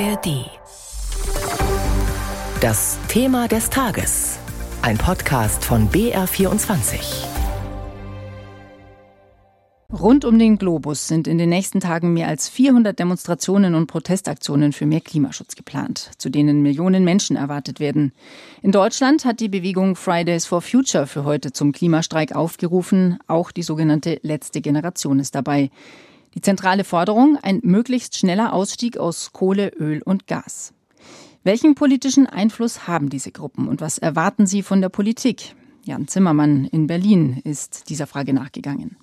ARD. Das Thema des Tages. Ein Podcast von BR24. Rund um den Globus sind in den nächsten Tagen mehr als 400 Demonstrationen und Protestaktionen für mehr Klimaschutz geplant, zu denen Millionen Menschen erwartet werden. In Deutschland hat die Bewegung Fridays for Future für heute zum Klimastreik aufgerufen. Auch die sogenannte letzte Generation ist dabei. Die zentrale Forderung ein möglichst schneller Ausstieg aus Kohle, Öl und Gas. Welchen politischen Einfluss haben diese Gruppen und was erwarten sie von der Politik? Jan Zimmermann in Berlin ist dieser Frage nachgegangen.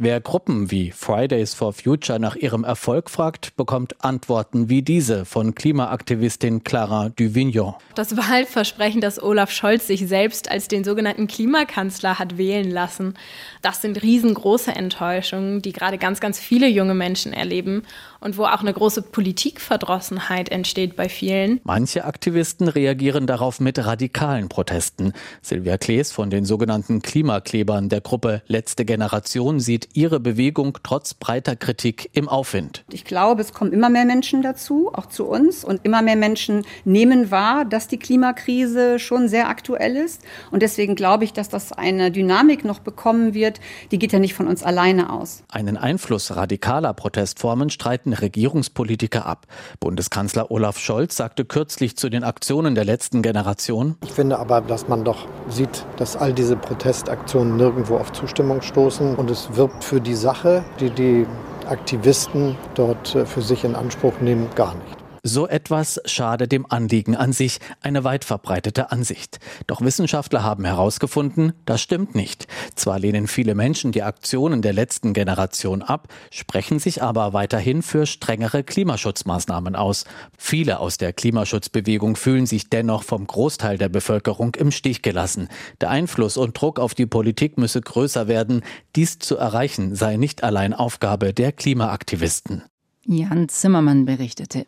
Wer Gruppen wie Fridays for Future nach ihrem Erfolg fragt, bekommt Antworten wie diese von Klimaaktivistin Clara Duvignon. Das Wahlversprechen, dass Olaf Scholz sich selbst als den sogenannten Klimakanzler hat wählen lassen, das sind riesengroße Enttäuschungen, die gerade ganz, ganz viele junge Menschen erleben und wo auch eine große Politikverdrossenheit entsteht bei vielen. Manche Aktivisten reagieren darauf mit radikalen Protesten. Silvia Klees von den sogenannten Klimaklebern der Gruppe Letzte Generation sieht ihre Bewegung trotz breiter Kritik im Aufwind. Ich glaube, es kommen immer mehr Menschen dazu, auch zu uns. Und immer mehr Menschen nehmen wahr, dass die Klimakrise schon sehr aktuell ist. Und deswegen glaube ich, dass das eine Dynamik noch bekommen wird. Die geht ja nicht von uns alleine aus. Einen Einfluss radikaler Protestformen streiten streiten Regierungspolitiker ab. Bundeskanzler Olaf Scholz sagte kürzlich zu den Aktionen der letzten Generation. Ich finde aber, dass man doch sieht, dass all diese Protestaktionen nirgendwo auf Zustimmung stoßen. Und es wirbt für die Sache, die die Aktivisten dort äh, für sich in Anspruch nehmen, gar nicht. So etwas schade dem Anliegen an sich, eine weit verbreitete Ansicht. Doch Wissenschaftler haben herausgefunden, das stimmt nicht. Zwar lehnen viele Menschen die Aktionen der letzten Generation ab, sprechen sich aber weiterhin für strengere Klimaschutzmaßnahmen aus. Viele aus der Klimaschutzbewegung fühlen sich dennoch vom Großteil der Bevölkerung im Stich gelassen. Der Einfluss und Druck auf die Politik müsse größer werden. Dies zu erreichen sei nicht allein Aufgabe der Klimaaktivisten. Jan Zimmermann berichtete.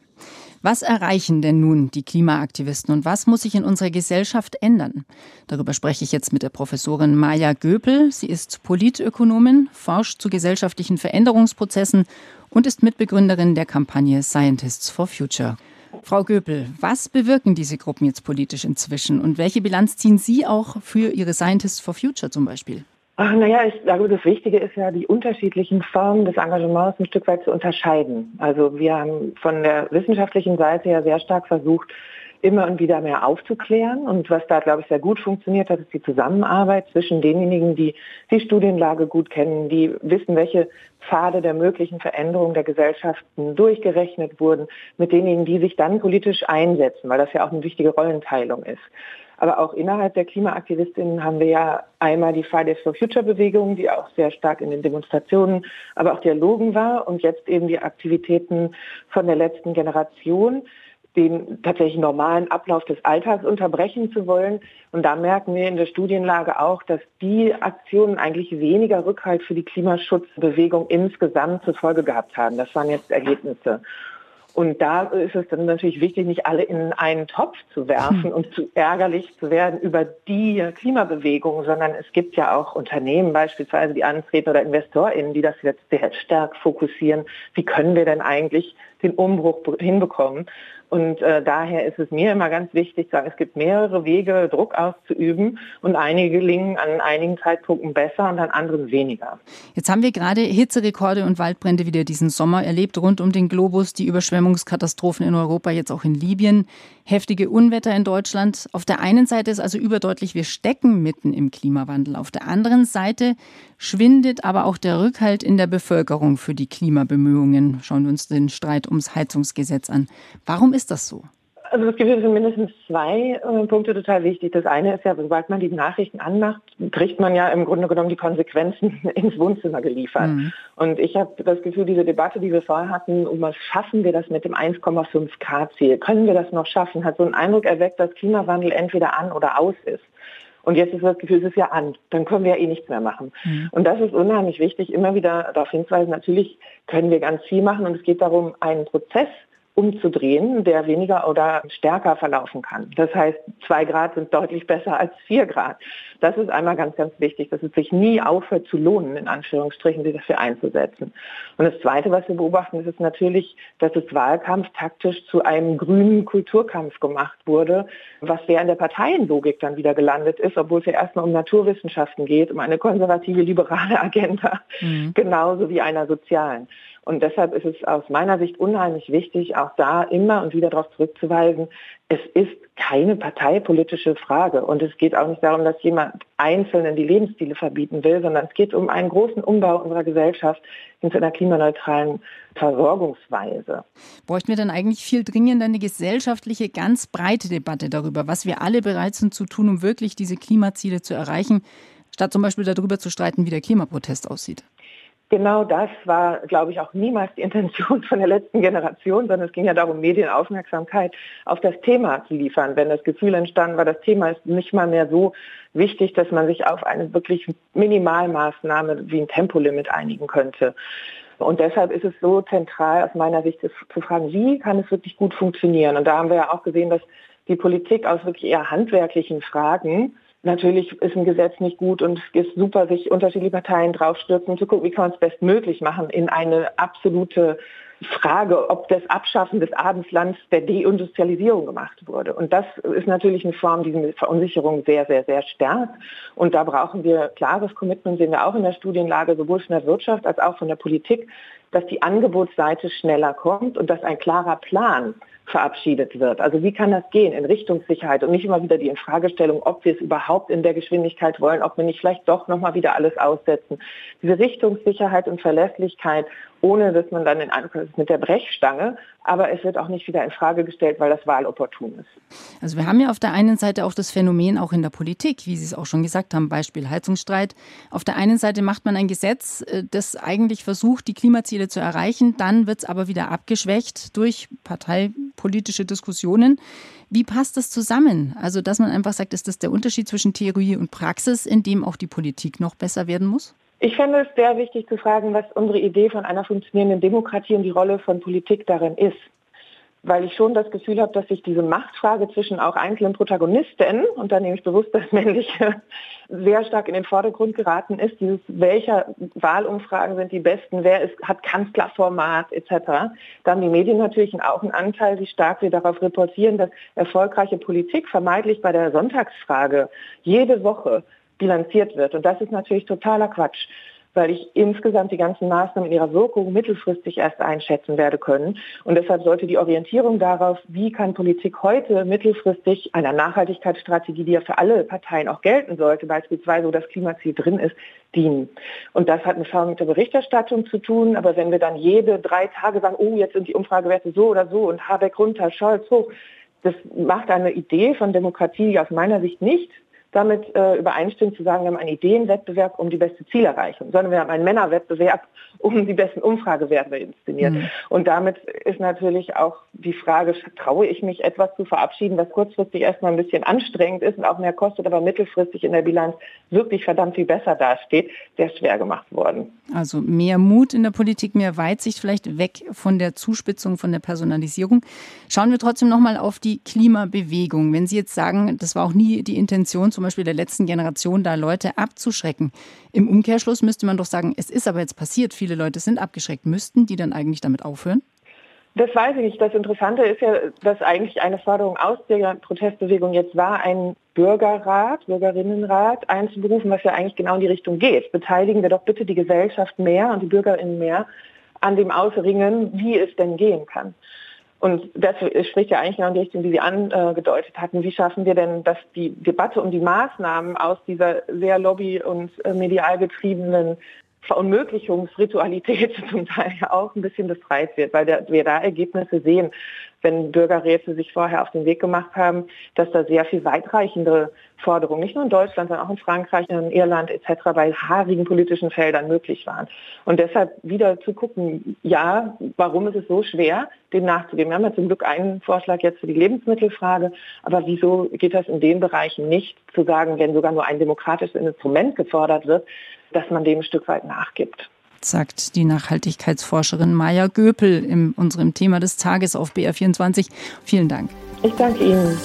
Was erreichen denn nun die Klimaaktivisten und was muss sich in unserer Gesellschaft ändern? Darüber spreche ich jetzt mit der Professorin Maja Göpel. Sie ist Politökonomin, forscht zu gesellschaftlichen Veränderungsprozessen und ist Mitbegründerin der Kampagne Scientists for Future. Frau Göpel, was bewirken diese Gruppen jetzt politisch inzwischen und welche Bilanz ziehen Sie auch für Ihre Scientists for Future zum Beispiel? Ach, naja, ich glaube, das Wichtige ist ja, die unterschiedlichen Formen des Engagements ein Stück weit zu unterscheiden. Also wir haben von der wissenschaftlichen Seite ja sehr stark versucht, immer und wieder mehr aufzuklären. Und was da, glaube ich, sehr gut funktioniert hat, ist die Zusammenarbeit zwischen denjenigen, die die Studienlage gut kennen, die wissen, welche Pfade der möglichen Veränderung der Gesellschaften durchgerechnet wurden, mit denjenigen, die sich dann politisch einsetzen, weil das ja auch eine wichtige Rollenteilung ist. Aber auch innerhalb der Klimaaktivistinnen haben wir ja einmal die Fridays for Future Bewegung, die auch sehr stark in den Demonstrationen, aber auch Dialogen war und jetzt eben die Aktivitäten von der letzten Generation den tatsächlich normalen Ablauf des Alltags unterbrechen zu wollen. Und da merken wir in der Studienlage auch, dass die Aktionen eigentlich weniger Rückhalt für die Klimaschutzbewegung insgesamt zur Folge gehabt haben. Das waren jetzt Ergebnisse. Und da ist es dann natürlich wichtig, nicht alle in einen Topf zu werfen hm. und zu ärgerlich zu werden über die Klimabewegung, sondern es gibt ja auch Unternehmen beispielsweise, die antreten oder InvestorInnen, die das jetzt sehr stark fokussieren. Wie können wir denn eigentlich den Umbruch hinbekommen? Und äh, daher ist es mir immer ganz wichtig zu sagen, es gibt mehrere Wege, Druck auszuüben und einige gelingen an einigen Zeitpunkten besser und an anderen weniger. Jetzt haben wir gerade Hitzerekorde und Waldbrände wieder diesen Sommer erlebt rund um den Globus, die Überschwemmungskatastrophen in Europa, jetzt auch in Libyen, heftige Unwetter in Deutschland. Auf der einen Seite ist also überdeutlich, wir stecken mitten im Klimawandel. Auf der anderen Seite schwindet aber auch der Rückhalt in der Bevölkerung für die Klimabemühungen. Schauen wir uns den Streit ums Heizungsgesetz an. Warum ist ist das so? Also es gibt mindestens zwei äh, Punkte total wichtig. Das eine ist ja, sobald man die Nachrichten anmacht, kriegt man ja im Grunde genommen die Konsequenzen ins Wohnzimmer geliefert. Mhm. Und ich habe das Gefühl, diese Debatte, die wir vorher hatten, um was schaffen wir das mit dem 1,5 Grad Ziel? Können wir das noch schaffen? Hat so einen Eindruck erweckt, dass Klimawandel entweder an oder aus ist. Und jetzt ist das Gefühl, es ist ja an. Dann können wir ja eh nichts mehr machen. Mhm. Und das ist unheimlich wichtig, immer wieder darauf hinzuweisen, natürlich können wir ganz viel machen und es geht darum, einen Prozess umzudrehen, der weniger oder stärker verlaufen kann. Das heißt, zwei Grad sind deutlich besser als vier Grad. Das ist einmal ganz, ganz wichtig, dass es sich nie aufhört zu lohnen, in Anführungsstrichen, sich dafür einzusetzen. Und das Zweite, was wir beobachten, ist, ist natürlich, dass es Wahlkampf taktisch zu einem grünen Kulturkampf gemacht wurde, was sehr in der Parteienlogik dann wieder gelandet ist, obwohl es ja erstmal um Naturwissenschaften geht, um eine konservative, liberale Agenda, mhm. genauso wie einer sozialen. Und deshalb ist es aus meiner Sicht unheimlich wichtig, auch da immer und wieder darauf zurückzuweisen, es ist keine parteipolitische Frage. Und es geht auch nicht darum, dass jemand Einzelnen die Lebensstile verbieten will, sondern es geht um einen großen Umbau unserer Gesellschaft hin zu einer klimaneutralen Versorgungsweise. Bräuchten wir dann eigentlich viel dringender eine gesellschaftliche, ganz breite Debatte darüber, was wir alle bereit sind zu tun, um wirklich diese Klimaziele zu erreichen, statt zum Beispiel darüber zu streiten, wie der Klimaprotest aussieht? Genau das war, glaube ich, auch niemals die Intention von der letzten Generation, sondern es ging ja darum, Medienaufmerksamkeit auf das Thema zu liefern. Wenn das Gefühl entstanden war, das Thema ist nicht mal mehr so wichtig, dass man sich auf eine wirklich Minimalmaßnahme wie ein Tempolimit einigen könnte. Und deshalb ist es so zentral aus meiner Sicht zu fragen, wie kann es wirklich gut funktionieren? Und da haben wir ja auch gesehen, dass die Politik aus wirklich eher handwerklichen Fragen Natürlich ist ein Gesetz nicht gut und es ist super, sich unterschiedliche Parteien draufstürzen, zu gucken, wie kann man es bestmöglich machen in eine absolute Frage, ob das Abschaffen des Adelslands der Deindustrialisierung gemacht wurde. Und das ist natürlich eine Form, die eine Verunsicherung sehr, sehr, sehr stärkt. Und da brauchen wir klares Commitment, sehen wir auch in der Studienlage, sowohl von der Wirtschaft als auch von der Politik, dass die Angebotsseite schneller kommt und dass ein klarer Plan verabschiedet wird. Also wie kann das gehen in Richtungssicherheit und nicht immer wieder die Infragestellung, ob wir es überhaupt in der Geschwindigkeit wollen, ob wir nicht vielleicht doch nochmal wieder alles aussetzen. Diese Richtungssicherheit und Verlässlichkeit ohne dass man dann in Angriff mit der Brechstange. Aber es wird auch nicht wieder in Frage gestellt, weil das wahlopportun ist. Also wir haben ja auf der einen Seite auch das Phänomen auch in der Politik, wie Sie es auch schon gesagt haben, Beispiel Heizungsstreit. Auf der einen Seite macht man ein Gesetz, äh, das eigentlich versucht, die Klimaziele zu erreichen, dann wird es aber wieder abgeschwächt durch parteipolitische Diskussionen. Wie passt das zusammen? Also, dass man einfach sagt, ist das der Unterschied zwischen Theorie und Praxis, in dem auch die Politik noch besser werden muss? Ich fände es sehr wichtig zu fragen, was unsere Idee von einer funktionierenden Demokratie und die Rolle von Politik darin ist. Weil ich schon das Gefühl habe, dass sich diese Machtfrage zwischen auch einzelnen Protagonisten, und da nehme ich bewusst das Männliche, sehr stark in den Vordergrund geraten ist. Dieses, welcher Wahlumfragen sind die besten, wer ist, hat Kanzlerformat etc. Da haben die Medien natürlich auch einen Anteil, wie stark wir darauf reportieren, dass erfolgreiche Politik vermeintlich bei der Sonntagsfrage jede Woche bilanziert wird. Und das ist natürlich totaler Quatsch, weil ich insgesamt die ganzen Maßnahmen in ihrer Wirkung mittelfristig erst einschätzen werde können. Und deshalb sollte die Orientierung darauf, wie kann Politik heute mittelfristig einer Nachhaltigkeitsstrategie, die ja für alle Parteien auch gelten sollte, beispielsweise wo das Klimaziel drin ist, dienen. Und das hat eine Form mit der Berichterstattung zu tun. Aber wenn wir dann jede drei Tage sagen, oh, jetzt sind die Umfragewerte so oder so und Habeck runter, Scholz hoch, das macht eine Idee von Demokratie aus meiner Sicht nicht damit äh, übereinstimmt zu sagen, wir haben einen Ideenwettbewerb um die beste Zielerreichung, sondern wir haben einen Männerwettbewerb um die besten Umfragewerte inszeniert. Mhm. Und damit ist natürlich auch die Frage, traue ich mich etwas zu verabschieden, was kurzfristig erstmal ein bisschen anstrengend ist und auch mehr kostet, aber mittelfristig in der Bilanz wirklich verdammt viel besser dasteht, sehr schwer gemacht worden. Also mehr Mut in der Politik, mehr Weitsicht, vielleicht weg von der Zuspitzung, von der Personalisierung. Schauen wir trotzdem nochmal auf die Klimabewegung. Wenn Sie jetzt sagen, das war auch nie die Intention, zum Beispiel der letzten Generation, da Leute abzuschrecken. Im Umkehrschluss müsste man doch sagen, es ist aber jetzt passiert, viele Leute sind abgeschreckt. Müssten die dann eigentlich damit aufhören? Das weiß ich nicht. Das Interessante ist ja, dass eigentlich eine Forderung aus der Protestbewegung jetzt war, einen Bürgerrat, Bürgerinnenrat einzuberufen, was ja eigentlich genau in die Richtung geht. Beteiligen wir doch bitte die Gesellschaft mehr und die Bürgerinnen mehr an dem Ausringen, wie es denn gehen kann. Und das spricht ja eigentlich genau in die Richtung, die Sie angedeutet hatten. Wie schaffen wir denn, dass die Debatte um die Maßnahmen aus dieser sehr lobby- und äh, medial getriebenen Verunmöglichungsritualität zum Teil auch ein bisschen befreit wird, weil wir da Ergebnisse sehen, wenn Bürgerräte sich vorher auf den Weg gemacht haben, dass da sehr viel weitreichendere Forderungen, nicht nur in Deutschland, sondern auch in Frankreich, in Irland etc. bei haarigen politischen Feldern möglich waren. Und deshalb wieder zu gucken, ja, warum ist es so schwer, dem nachzugeben? Wir haben ja zum Glück einen Vorschlag jetzt für die Lebensmittelfrage, aber wieso geht das in den Bereichen nicht, zu sagen, wenn sogar nur ein demokratisches Instrument gefordert wird, dass man dem ein Stück weit nachgibt? Sagt die Nachhaltigkeitsforscherin Maja Göpel in unserem Thema des Tages auf BR24. Vielen Dank. Ich danke Ihnen.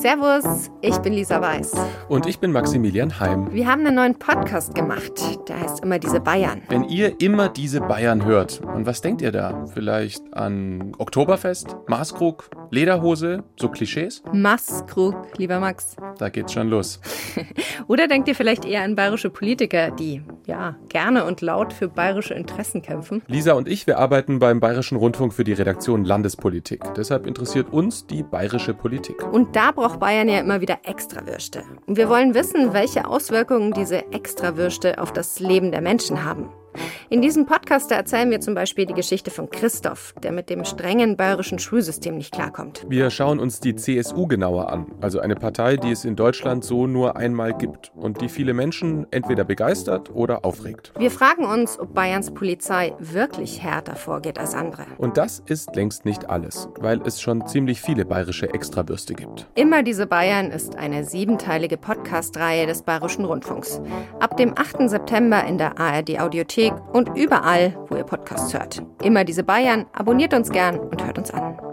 Servus, ich bin Lisa Weiß. Und ich bin Maximilian Heim. Wir haben einen neuen Podcast gemacht, der heißt immer diese Bayern. Wenn ihr immer diese Bayern hört, an was denkt ihr da? Vielleicht an Oktoberfest, Maßkrug, Lederhose, so Klischees? Maßkrug, lieber Max. Da geht's schon los. Oder denkt ihr vielleicht eher an bayerische Politiker, die ja gerne und laut für bayerische Interessen kämpfen? Lisa und ich, wir arbeiten beim Bayerischen Rundfunk für die Redaktion Landespolitik. Deshalb interessiert uns die bayerische Politik. Und da braucht Bayern ja immer wieder Extrawürste. Und wir wollen wissen, welche Auswirkungen diese Extrawürste auf das Leben der Menschen haben. In diesem Podcast erzählen wir zum Beispiel die Geschichte von Christoph, der mit dem strengen bayerischen Schulsystem nicht klarkommt. Wir schauen uns die CSU genauer an, also eine Partei, die es in Deutschland so nur einmal gibt und die viele Menschen entweder begeistert oder aufregt. Wir fragen uns, ob Bayerns Polizei wirklich härter vorgeht als andere. Und das ist längst nicht alles, weil es schon ziemlich viele bayerische Extrabürste gibt. Immer diese Bayern ist eine siebenteilige Podcast-Reihe des Bayerischen Rundfunks. Ab dem 8. September in der ARD Audiothek und überall, wo ihr Podcasts hört. Immer diese Bayern, abonniert uns gern und hört uns an.